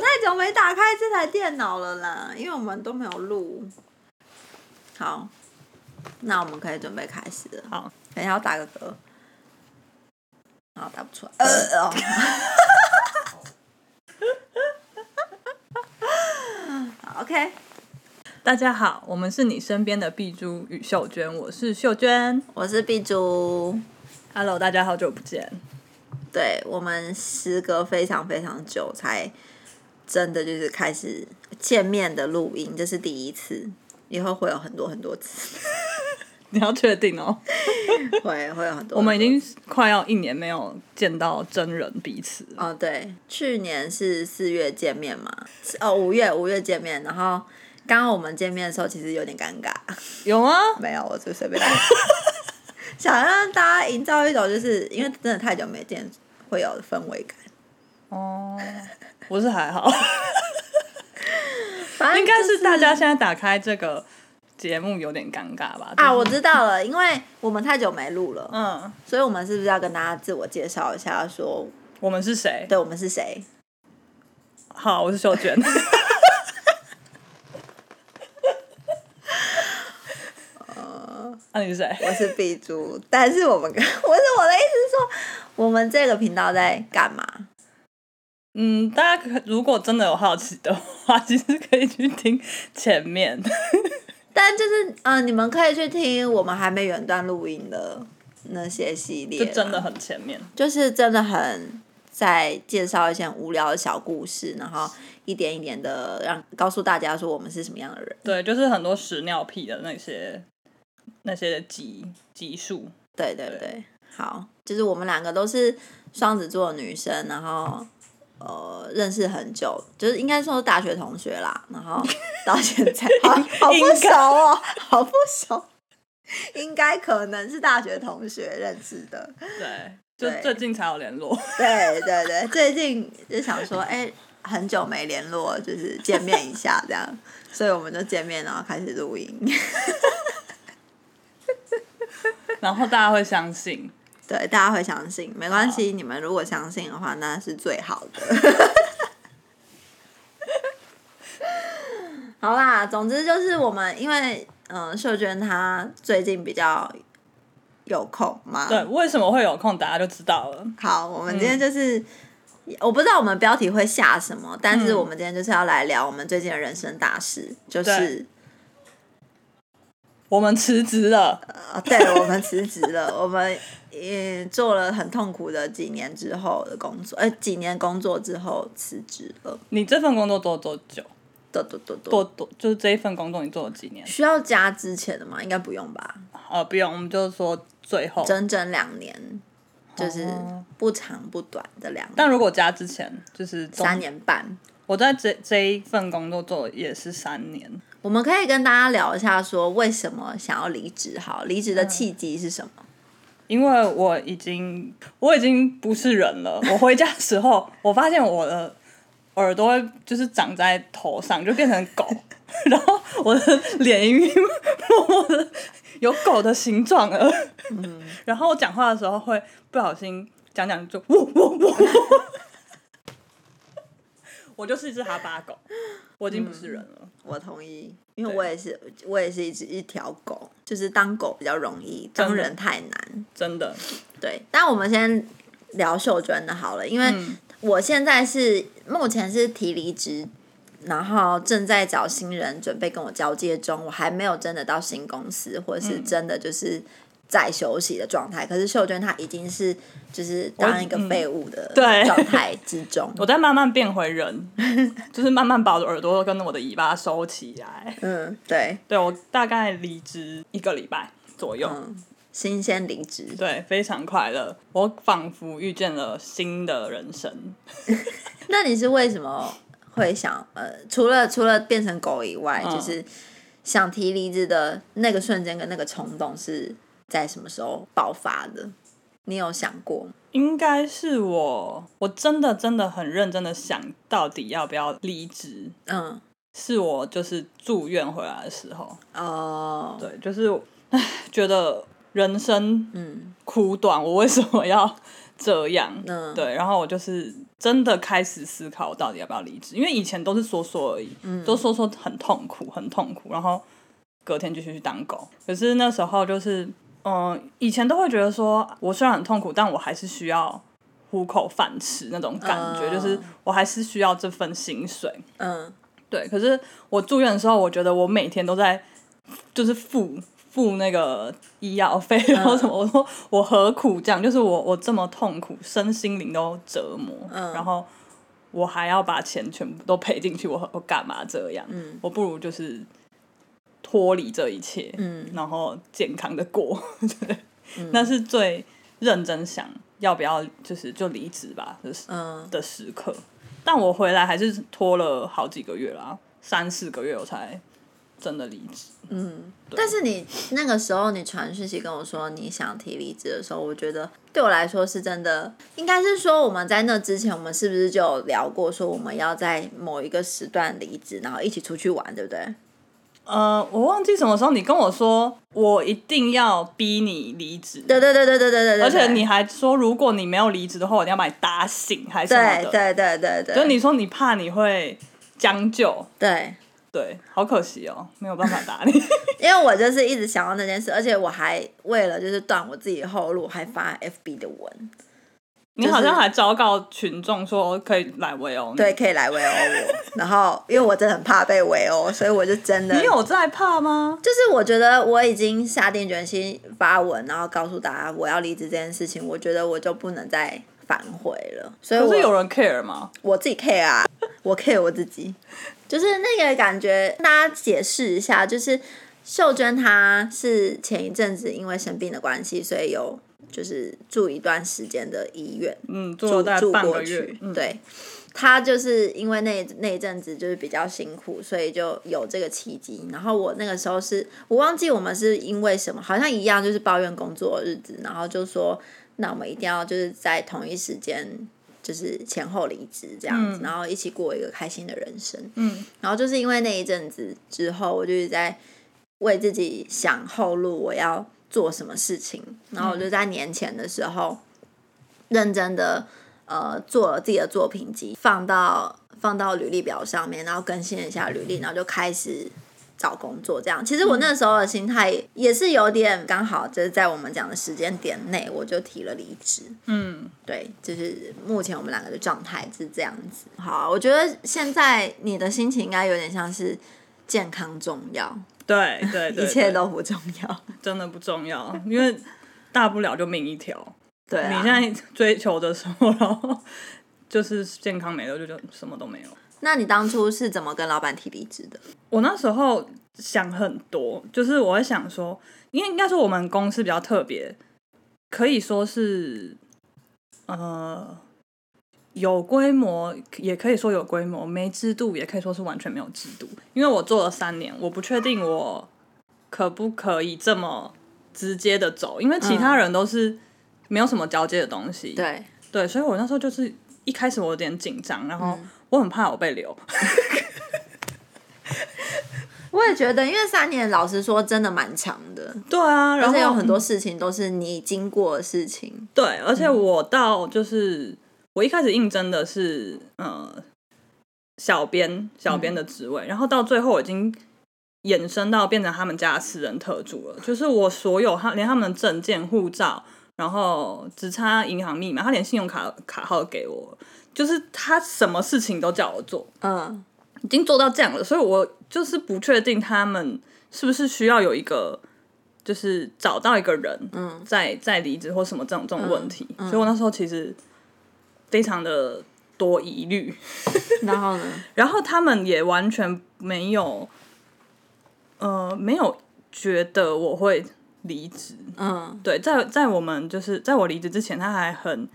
太久没打开这台电脑了啦，因为我们都没有录。好，那我们可以准备开始了。好，等一下我打个嗝。好，打不出来。呃哦。好，OK。大家好，我们是你身边的碧珠与秀娟，我是秀娟，我是碧珠。Hello，大家好久不见。对，我们时隔非常非常久才真的就是开始见面的录音，这是第一次，以后会有很多很多次。你要确定哦，会会有很多。我们已经快要一年没有见到真人彼此哦，对，去年是四月见面嘛，哦，五月五月见面，然后刚刚我们见面的时候其实有点尴尬。有吗？没有，我就随便。想让大家营造一种，就是因为真的太久没见，会有氛围感。哦，我是还好，反正、就是、应该是大家现在打开这个节目有点尴尬吧？啊，我知道了，因为我们太久没录了，嗯，所以我们是不是要跟大家自我介绍一下，说我们是谁？对，我们是谁？好，我是秀娟。那、啊、你是谁？我是碧珠，但是我们，我是我的意思是说，我们这个频道在干嘛？嗯，大家可如果真的有好奇的话，其实可以去听前面。但就是，嗯、呃，你们可以去听我们还没远端录音的那些系列，就真的很前面，就是真的很在介绍一些无聊的小故事，然后一点一点的让告诉大家说我们是什么样的人。对，就是很多屎尿屁的那些。那些集集数，对对对，对，好，就是我们两个都是双子座的女生，然后呃认识很久，就是应该说是大学同学啦，然后到现在 好好不熟哦，好不熟，应该可能是大学同学认识的，对，就最近才有联络，对对对，最近就想说，哎、欸，很久没联络，就是见面一下这样，所以我们就见面，然后开始录音。然后大家会相信，对，大家会相信，没关系。你们如果相信的话，那是最好的。好啦，总之就是我们，因为嗯，秀娟她最近比较有空嘛。对，为什么会有空，大家就知道了。好，我们今天就是，嗯、我不知道我们标题会下什么，但是我们今天就是要来聊我们最近的人生大事，就是。我们辞职了，啊，对，我们辞职了，我们也做了很痛苦的几年之后的工作，呃，几年工作之后辞职了。你这份工作做多久？多多多多多，就是这一份工作你做了几年？需要加之前的吗？应该不用吧？呃，不用，我们就是说最后整整两年，就是不长不短的两年。但如果加之前，就是三年半。我在这这一份工作做也是三年。我们可以跟大家聊一下，说为什么想要离职？好，离职的契机是什么？因为我已经我已经不是人了。我回家的时候，我发现我的耳朵就是长在头上，就变成狗，然后我的脸已经默默的有狗的形状了。嗯，然后我讲话的时候会不小心讲讲就呜呜呜。我就是一只哈巴狗，我已经不是人了。嗯、我同意，因为我也是，我也是一只一条狗，就是当狗比较容易，当人太难。真的。对，但我们先聊秀娟的好了，因为我现在是目前是提离职，然后正在找新人，准备跟我交接中，我还没有真的到新公司，或者是真的就是。在休息的状态，可是秀娟她已经是就是当一个废物的状态之中。我，嗯、我在慢慢变回人，就是慢慢把我的耳朵跟我的尾巴收起来。嗯，对，对我大概离职一个礼拜左右，嗯、新鲜离职，对，非常快乐，我仿佛遇见了新的人生。那你是为什么会想呃，除了除了变成狗以外，嗯、就是想提离职的那个瞬间跟那个冲动是？在什么时候爆发的？你有想过？应该是我，我真的真的很认真的想到底要不要离职。嗯，是我就是住院回来的时候。哦，对，就是唉，觉得人生嗯苦短，我为什么要这样，嗯，对，然后我就是真的开始思考我到底要不要离职，因为以前都是说说而已，嗯，都说说很痛苦，很痛苦，然后隔天继续去当狗。可是那时候就是，嗯、呃，以前都会觉得说，我虽然很痛苦，但我还是需要糊口饭吃那种感觉，嗯、就是我还是需要这份薪水，嗯，对。可是我住院的时候，我觉得我每天都在，就是付。付那个医药费，然后什么？我说我何苦这样？就是我我这么痛苦，身心灵都折磨，嗯、然后我还要把钱全部都赔进去，我我干嘛这样？嗯、我不如就是脱离这一切，嗯、然后健康的过，对，嗯、那是最认真想要不要就是就离职吧，就是、嗯、的时刻。但我回来还是拖了好几个月啦，三四个月我才。真的离职，嗯，但是你那个时候你传讯息跟我说你想提离职的时候，我觉得对我来说是真的，应该是说我们在那之前，我们是不是就有聊过说我们要在某一个时段离职，然后一起出去玩，对不对？呃，我忘记什么时候你跟我说我一定要逼你离职，对对对对对对对，而且你还说如果你没有离职的话，我一定要把你打醒，还是什么的，对对对对对，就你说你怕你会将就，对。对，好可惜哦，没有办法打你。因为我就是一直想到那件事，而且我还为了就是断我自己的后路，还发 FB 的文。你好像还昭告群众说可以来围殴，对，可以来围殴我。然后，因为我真的很怕被围殴，所以我就真的。你有在怕吗？就是我觉得我已经下定决心发文，然后告诉大家我要离职这件事情，我觉得我就不能再反悔了。所以，可是有人 care 吗？我自己 care 啊，我 care 我自己。就是那个感觉，大家解释一下。就是秀娟她是前一阵子因为生病的关系，所以有就是住一段时间的医院，嗯，住了大概半个月。嗯、对，他就是因为那那一阵子就是比较辛苦，所以就有这个契机。然后我那个时候是我忘记我们是因为什么，好像一样就是抱怨工作的日子，然后就说那我们一定要就是在同一时间。就是前后离职这样子，嗯、然后一起过一个开心的人生。嗯，然后就是因为那一阵子之后，我就是在为自己想后路，我要做什么事情。然后我就在年前的时候，认真的呃做了自己的作品集，放到放到履历表上面，然后更新了一下履历，然后就开始。找工作这样，其实我那时候的心态也是有点刚好，就是在我们讲的时间点内，我就提了离职。嗯，对，就是目前我们两个的状态是这样子。好，我觉得现在你的心情应该有点像是健康重要，对对，一切都不重要，真的不重要，因为大不了就命一条。对啊，你现在追求的时候，然后就是健康没了，就就什么都没有。那你当初是怎么跟老板提离职的？我那时候想很多，就是我会想说，因为应该说我们公司比较特别，可以说是呃有规模，也可以说有规模，没制度，也可以说是完全没有制度。因为我做了三年，我不确定我可不可以这么直接的走，因为其他人都是没有什么交接的东西。对对，所以我那时候就是一开始我有点紧张，然后。我很怕我被留，我也觉得，因为三年，老实说，真的蛮长的。对啊，然后有很多事情都是你经过的事情。对，而且我到就是、嗯、我一开始应征的是呃小编小编的职位，嗯、然后到最后我已经衍生到变成他们家的私人特助了。就是我所有他连他们的证件、护照，然后只差银行密码，他连信用卡卡号都给我。就是他什么事情都叫我做，嗯，已经做到这样了，所以我就是不确定他们是不是需要有一个，就是找到一个人，嗯，再再离职或什么这种这种问题，嗯嗯、所以我那时候其实非常的多疑虑。然后呢？然后他们也完全没有，呃，没有觉得我会离职，嗯，对，在在我们就是在我离职之前，他还很。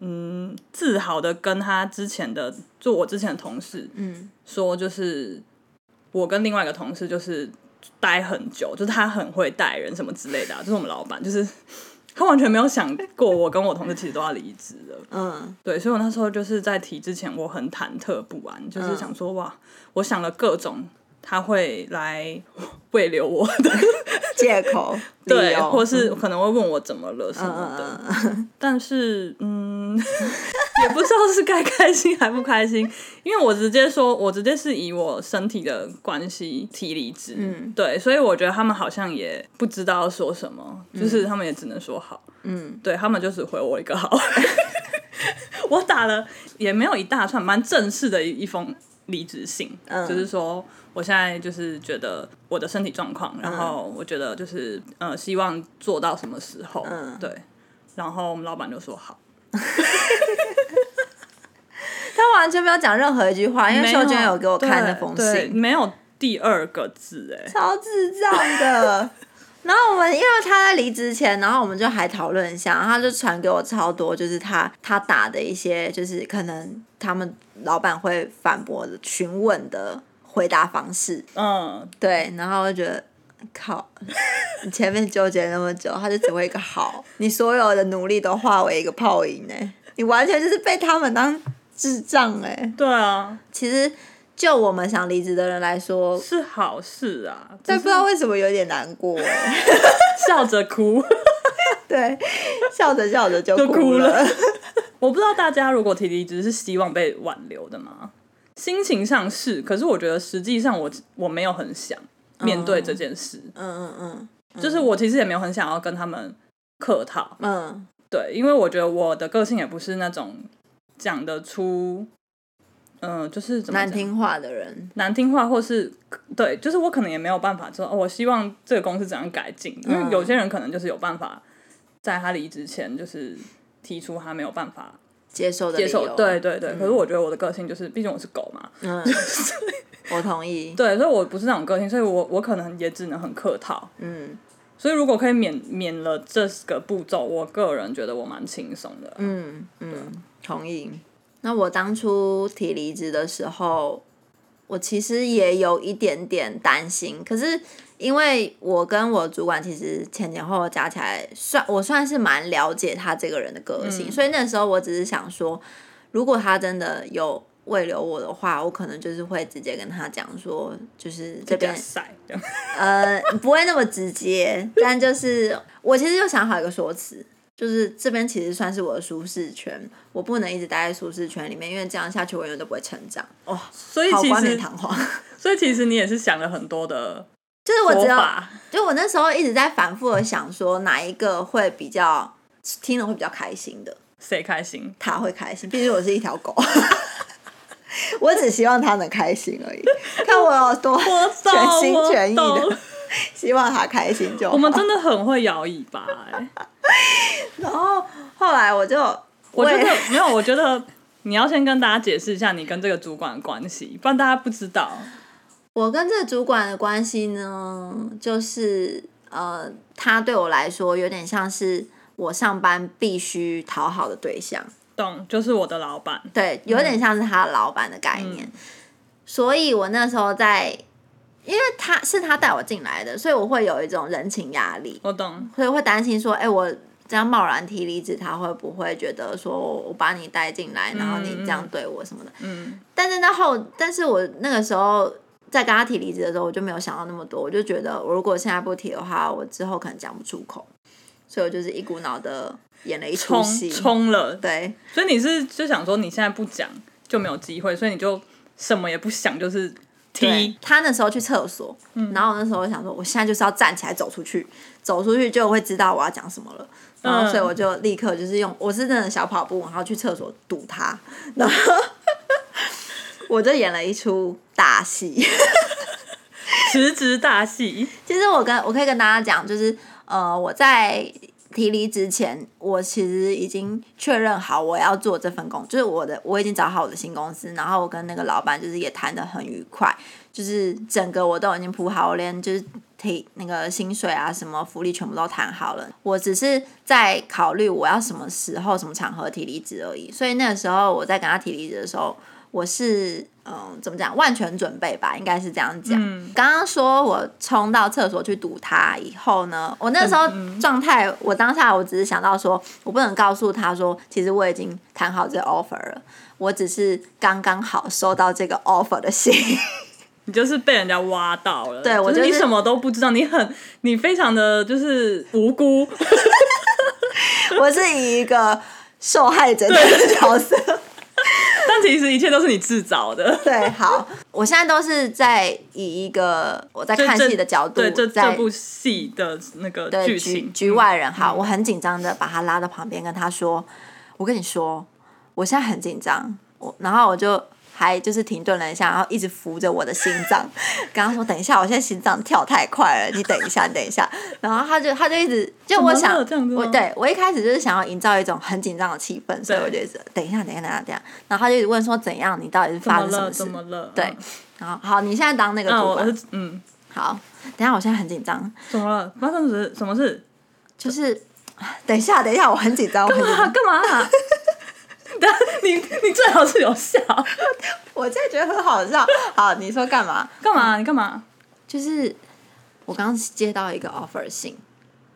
嗯，自豪的跟他之前的，就我之前的同事，嗯，说就是我跟另外一个同事就是待很久，就是他很会带人什么之类的，啊，就是我们老板，就是他完全没有想过我跟我同事其实都要离职了，嗯，对，所以我那时候就是在提之前，我很忐忑不安，就是想说哇，我想了各种他会来 慰留我的借口，对，或是可能会问我怎么了什么的。嗯、但是，嗯，也不知道是该开心还不开心，因为我直接说，我直接是以我身体的关系提离职。嗯，对，所以我觉得他们好像也不知道说什么，就是他们也只能说好。嗯，对，他们就只回我一个好。我打了也没有一大串，蛮正式的一一封离职信，嗯、就是说我现在就是觉得我的身体状况，然后我觉得就是呃希望做到什么时候，嗯、对，然后我们老板就说好，他完全没有讲任何一句话，因为秀娟有给我看那封信，没有第二个字，哎，超智障的。然后我们因为他在离职前，然后我们就还讨论一下，然后他就传给我超多，就是他他打的一些，就是可能他们老板会反驳的询问的回答方式。嗯，对，然后我就觉得靠，你 前面纠结那么久，他就只会一个好，你所有的努力都化为一个泡影呢，你完全就是被他们当智障哎。对啊，其实。就我们想离职的人来说是好事啊，但不知道为什么有点难过，笑着哭，对，笑着笑着就哭了。我不知道大家如果提离职是希望被挽留的吗？心情上是，可是我觉得实际上我我没有很想面对这件事。嗯嗯嗯，嗯，就是我其实也没有很想要跟他们客套。嗯，对，因为我觉得我的个性也不是那种讲得出。嗯，就是怎么难听话的人，难听话，或是对，就是我可能也没有办法说，哦，我希望这个公司怎样改进，因为有些人可能就是有办法，在他离职前就是提出他没有办法接受的接受，对对对。可是我觉得我的个性就是，毕竟我是狗嘛，嗯，我同意，对，所以我不是那种个性，所以我我可能也只能很客套，嗯，所以如果可以免免了这个步骤，我个人觉得我蛮轻松的，嗯嗯，同意。那我当初提离职的时候，我其实也有一点点担心。可是因为我跟我主管其实前前后后加起来算，我算是蛮了解他这个人的个性，嗯、所以那时候我只是想说，如果他真的有未留我的话，我可能就是会直接跟他讲说，就是这边呃不会那么直接，但就是我其实就想好一个说辞。就是这边其实算是我的舒适圈，我不能一直待在舒适圈里面，因为这样下去我永远都不会成长。哦，所以其实。所以其实你也是想了很多的，就是我只有，就我那时候一直在反复的想说哪一个会比较听了会比较开心的。谁开心？他会开心，毕竟我是一条狗。我只希望他能开心而已，看我有多全心全意的。希望他开心就好。我们真的很会摇尾巴哎。然后后来我就，我觉得没有，我觉得你要先跟大家解释一下你跟这个主管的关系，不然大家不知道。我跟这个主管的关系呢，就是呃，他对我来说有点像是我上班必须讨好的对象。懂，就是我的老板。对，有点像是他的老板的概念。嗯、所以我那时候在。因为他是他带我进来的，所以我会有一种人情压力。我懂，所以会担心说，哎、欸，我这样贸然提离职，他会不会觉得说我把你带进来，然后你这样对我什么的？嗯。但是那后，但是我那个时候在跟他提离职的时候，我就没有想到那么多，我就觉得我如果现在不提的话，我之后可能讲不出口，所以我就是一股脑的演了一出戏，冲了。对。所以你是就想说你现在不讲就没有机会，所以你就什么也不想，就是。对，他那时候去厕所，嗯、然后我那时候想说，我现在就是要站起来走出去，走出去就会知道我要讲什么了。然后所以我就立刻就是用，我是真的小跑步，然后去厕所堵他，然 后我就演了一出大戏，辞职大戏。其实我跟我可以跟大家讲，就是呃，我在。提离职前，我其实已经确认好我要做这份工，就是我的我已经找好我的新公司，然后我跟那个老板就是也谈得很愉快，就是整个我都已经铺好，我连就是提那个薪水啊什么福利全部都谈好了，我只是在考虑我要什么时候什么场合提离职而已，所以那个时候我在跟他提离职的时候。我是嗯，怎么讲？万全准备吧，应该是这样讲。刚刚、嗯、说我冲到厕所去堵他以后呢，我那时候状态，嗯、我当下我只是想到说，我不能告诉他说，其实我已经谈好这个 offer 了，我只是刚刚好收到这个 offer 的信。你就是被人家挖到了。对，我觉得你什么都不知道，你很你非常的就是无辜。我是以一个受害者的角色。但其实一切都是你制造的。对，好，我现在都是在以一个我在看戏的角度，对这这部戏的那个剧情局局外人。好，我很紧张的把他拉到旁边，跟他说：“我跟你说，我现在很紧张。”我然后我就。还就是停顿了一下，然后一直扶着我的心脏，跟他说：“等一下，我现在心脏跳太快了，你等一下，等一下。”然后他就他就一直就我想我对我一开始就是想要营造一种很紧张的气氛，所以我就一直等一下，等一下，等一下，等一下。然后他就一直问说：“怎样？你到底是发生什么事？”怎么了？对，然后好，你现在当那个主管，嗯，好，等一下，我现在很紧张。怎么了？发生什么什么事？就是 等一下，等一下，我很紧张，干嘛？干嘛？你你最好是有笑，我真的觉得很好笑。好，你说干嘛？干嘛？你干嘛？就是我刚接到一个 offer 信，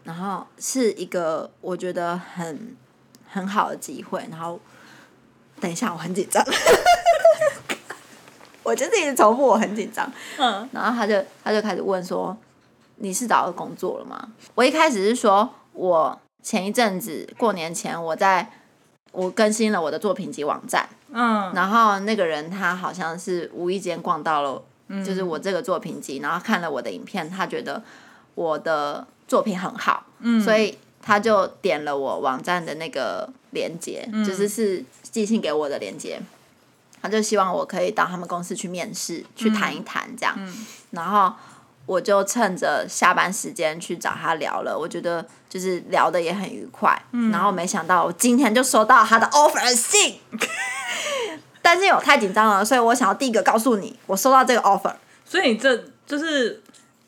然后是一个我觉得很很好的机会。然后等一下，我很紧张。我就是一直重复我很紧张。嗯，然后他就他就开始问说：“你是找到工作了吗？”我一开始是说我前一阵子过年前我在。我更新了我的作品集网站，嗯，然后那个人他好像是无意间逛到了，就是我这个作品集，然后看了我的影片，他觉得我的作品很好，嗯，所以他就点了我网站的那个链接，就是是寄信给我的链接，他就希望我可以到他们公司去面试，去谈一谈这样，然后。我就趁着下班时间去找他聊了，我觉得就是聊的也很愉快。嗯、然后没想到我今天就收到他的 offer 信，但是我太紧张了，所以我想要第一个告诉你，我收到这个 offer。所以你这就是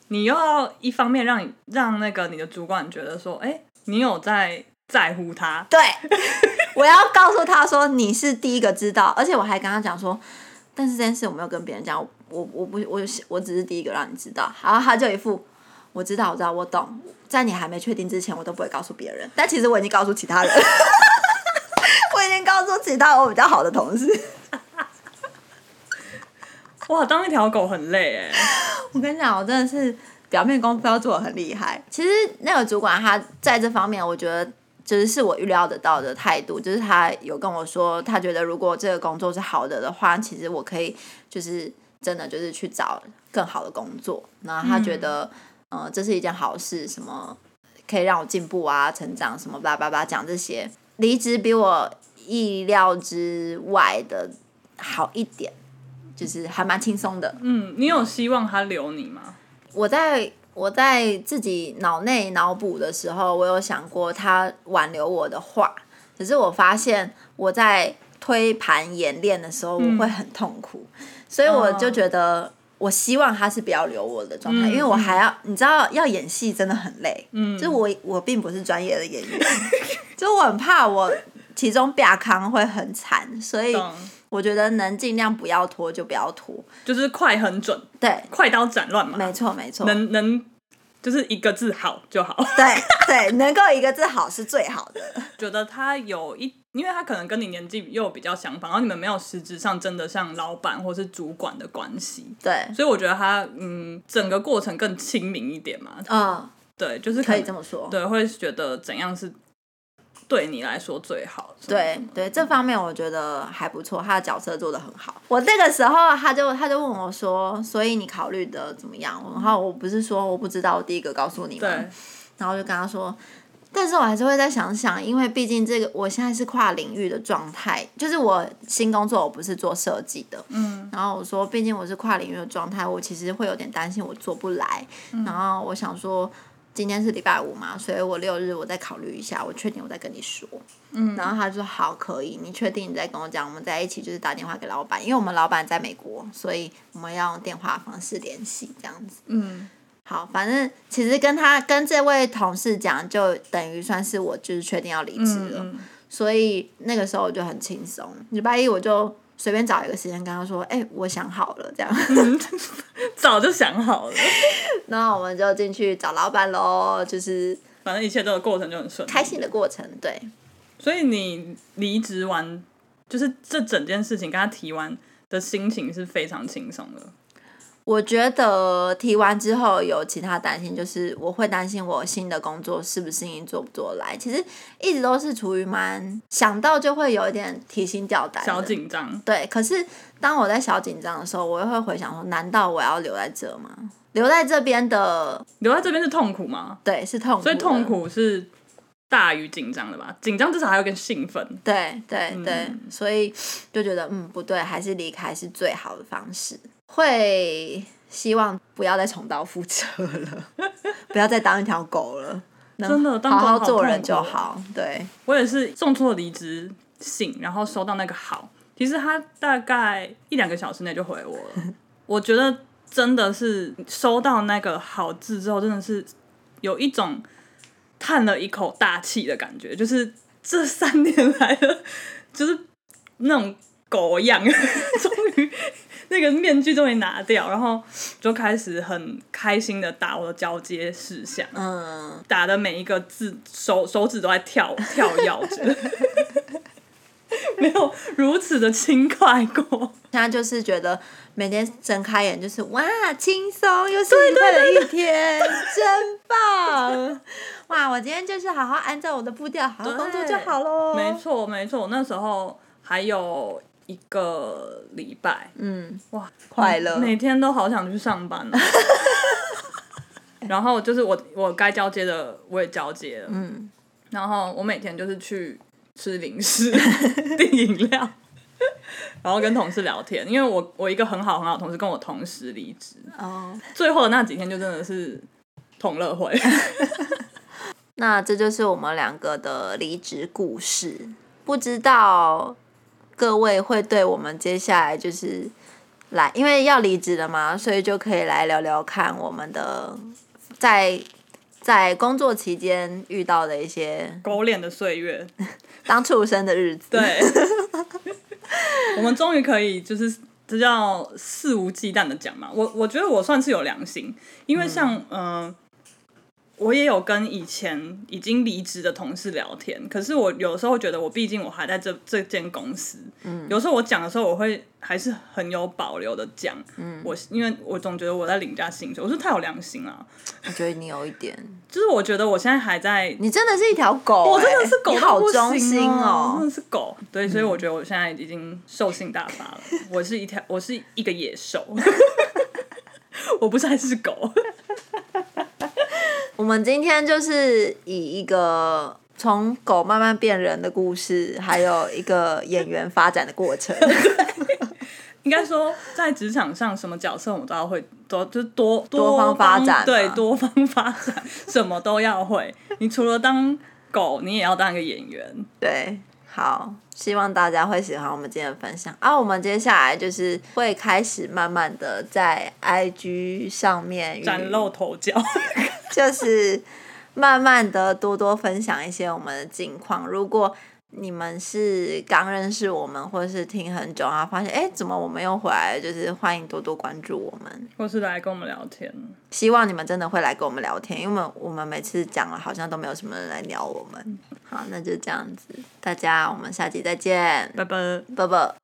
你又要一方面让你让那个你的主管觉得说，哎、欸，你有在在乎他。对，我要告诉他说你是第一个知道，而且我还跟他讲说，但是这件事我没有跟别人讲。我我不我我只是第一个让你知道，然后他就一副我知道我知道我懂，在你还没确定之前，我都不会告诉别人。但其实我已经告诉其他人，我已经告诉其他我比较好的同事。哇，当一条狗很累哎！我跟你讲，我真的是表面功夫要做得很厉害。其实那个主管他在这方面，我觉得就是是我预料得到的态度，就是他有跟我说，他觉得如果这个工作是好的的话，其实我可以就是。真的就是去找更好的工作，然后他觉得，嗯、呃，这是一件好事，什么可以让我进步啊、成长什么叭叭叭，讲这些。离职比我意料之外的好一点，就是还蛮轻松的。嗯，你有希望他留你吗？我在我在自己脑内脑补的时候，我有想过他挽留我的话，可是我发现我在推盘演练的时候，我会很痛苦。嗯所以我就觉得，我希望他是不要留我的状态，嗯、因为我还要，你知道，要演戏真的很累。嗯，就我我并不是专业的演员，就我很怕我其中亚康会很惨，所以我觉得能尽量不要拖就不要拖，就是快很准，对，快刀斩乱麻，没错没错，能能。就是一个字好就好。对对，能够一个字好是最好的。觉得他有一，因为他可能跟你年纪又比较相仿，然后你们没有实质上真的像老板或是主管的关系。对。所以我觉得他嗯，整个过程更亲民一点嘛。嗯。对，就是可，可以这么说。对，会觉得怎样是。对你来说最好。对对，这方面我觉得还不错，他的角色做的很好。我那个时候他就他就问我说：“所以你考虑的怎么样？”然后我不是说我不知道，我第一个告诉你然后就跟他说，但是我还是会再想想，因为毕竟这个我现在是跨领域的状态，就是我新工作我不是做设计的。嗯。然后我说，毕竟我是跨领域的状态，我其实会有点担心我做不来。嗯。然后我想说。今天是礼拜五嘛，所以我六日我再考虑一下，我确定我再跟你说。嗯，然后他就说好，可以，你确定你再跟我讲，我们在一起就是打电话给老板，因为我们老板在美国，所以我们要用电话方式联系这样子。嗯，好，反正其实跟他跟这位同事讲，就等于算是我就是确定要离职了，嗯嗯，所以那个时候我就很轻松。礼拜一我就。随便找一个时间跟他说：“哎、欸，我想好了，这样，早就想好了。那我们就进去找老板喽，就是反正一切都有过程就很顺，开心的过程，对。所以你离职完，就是这整件事情跟他提完的心情是非常轻松的。我觉得提完之后有其他担心，就是我会担心我新的工作适不适应，做不做来。其实一直都是处于蛮想到就会有一点提心吊胆、小紧张。对，可是当我在小紧张的时候，我又会回想说：难道我要留在这吗？留在这边的，留在这边是痛苦吗？对，是痛苦。所以痛苦是大于紧张的吧？紧张至少还有点兴奋。对对对，嗯、所以就觉得嗯不对，还是离开是最好的方式。会希望不要再重蹈覆辙了，不要再当一条狗了。真的，好好做人就好。对，我也是送出了离职信，然后收到那个好，其实他大概一两个小时内就回我了。我觉得真的是收到那个好字之后，真的是有一种叹了一口大气的感觉，就是这三年来的，就是那种狗样，终于。那个面具终于拿掉，然后就开始很开心的打我的交接事项，嗯，打的每一个字手手指都在跳 跳跃着，没有如此的轻快过。现在就是觉得每天睁开眼就是哇，轻松又是愉快的一天，真棒！哇，我今天就是好好按照我的步调好好工作就好喽。没错没错，那时候还有。一个礼拜，嗯，哇，快乐，每天都好想去上班。然后就是我，我该交接的我也交接了，嗯，然后我每天就是去吃零食、订饮料，然后跟同事聊天，因为我我一个很好很好的同事跟我同时离职，哦，最后的那几天就真的是同乐会。那这就是我们两个的离职故事，不知道。各位会对我们接下来就是来，因为要离职了嘛，所以就可以来聊聊看我们的在在工作期间遇到的一些狗脸的岁月，当畜生的日子。对，我们终于可以就是这叫肆无忌惮的讲嘛。我我觉得我算是有良心，因为像嗯。呃我也有跟以前已经离职的同事聊天，可是我有时候觉得，我毕竟我还在这这间公司，嗯，有时候我讲的时候，我会还是很有保留的讲，嗯，我因为我总觉得我在领家薪水，我说太有良心了，我觉得你有一点，就是我觉得我现在还在，你真的是一条狗，欸，我真的是狗，你好忠心哦，真的是狗，对，所以我觉得我现在已经兽性大发了，嗯，我是一条，我是一个野兽，我不是还是狗。我们今天就是以一个从狗慢慢变人的故事，还有一个演员发展的过程。应该说，在职场上，什么角色我们都要会，多就是多多方发展，对，多方发展，什么都要会。你除了当狗，你也要当一个演员。对，好，希望大家会喜欢我们今天的分享。啊，我们接下来就是会开始慢慢的在 IG 上面崭露头角。就是慢慢的多多分享一些我们的近况。如果你们是刚认识我们，或者是听很久啊，发现哎，怎么我们又回来了？就是欢迎多多关注我们，或是来跟我们聊天。希望你们真的会来跟我们聊天，因为我们每次讲了，好像都没有什么人来鸟我们。好，那就这样子，大家我们下集再见，拜拜，拜拜。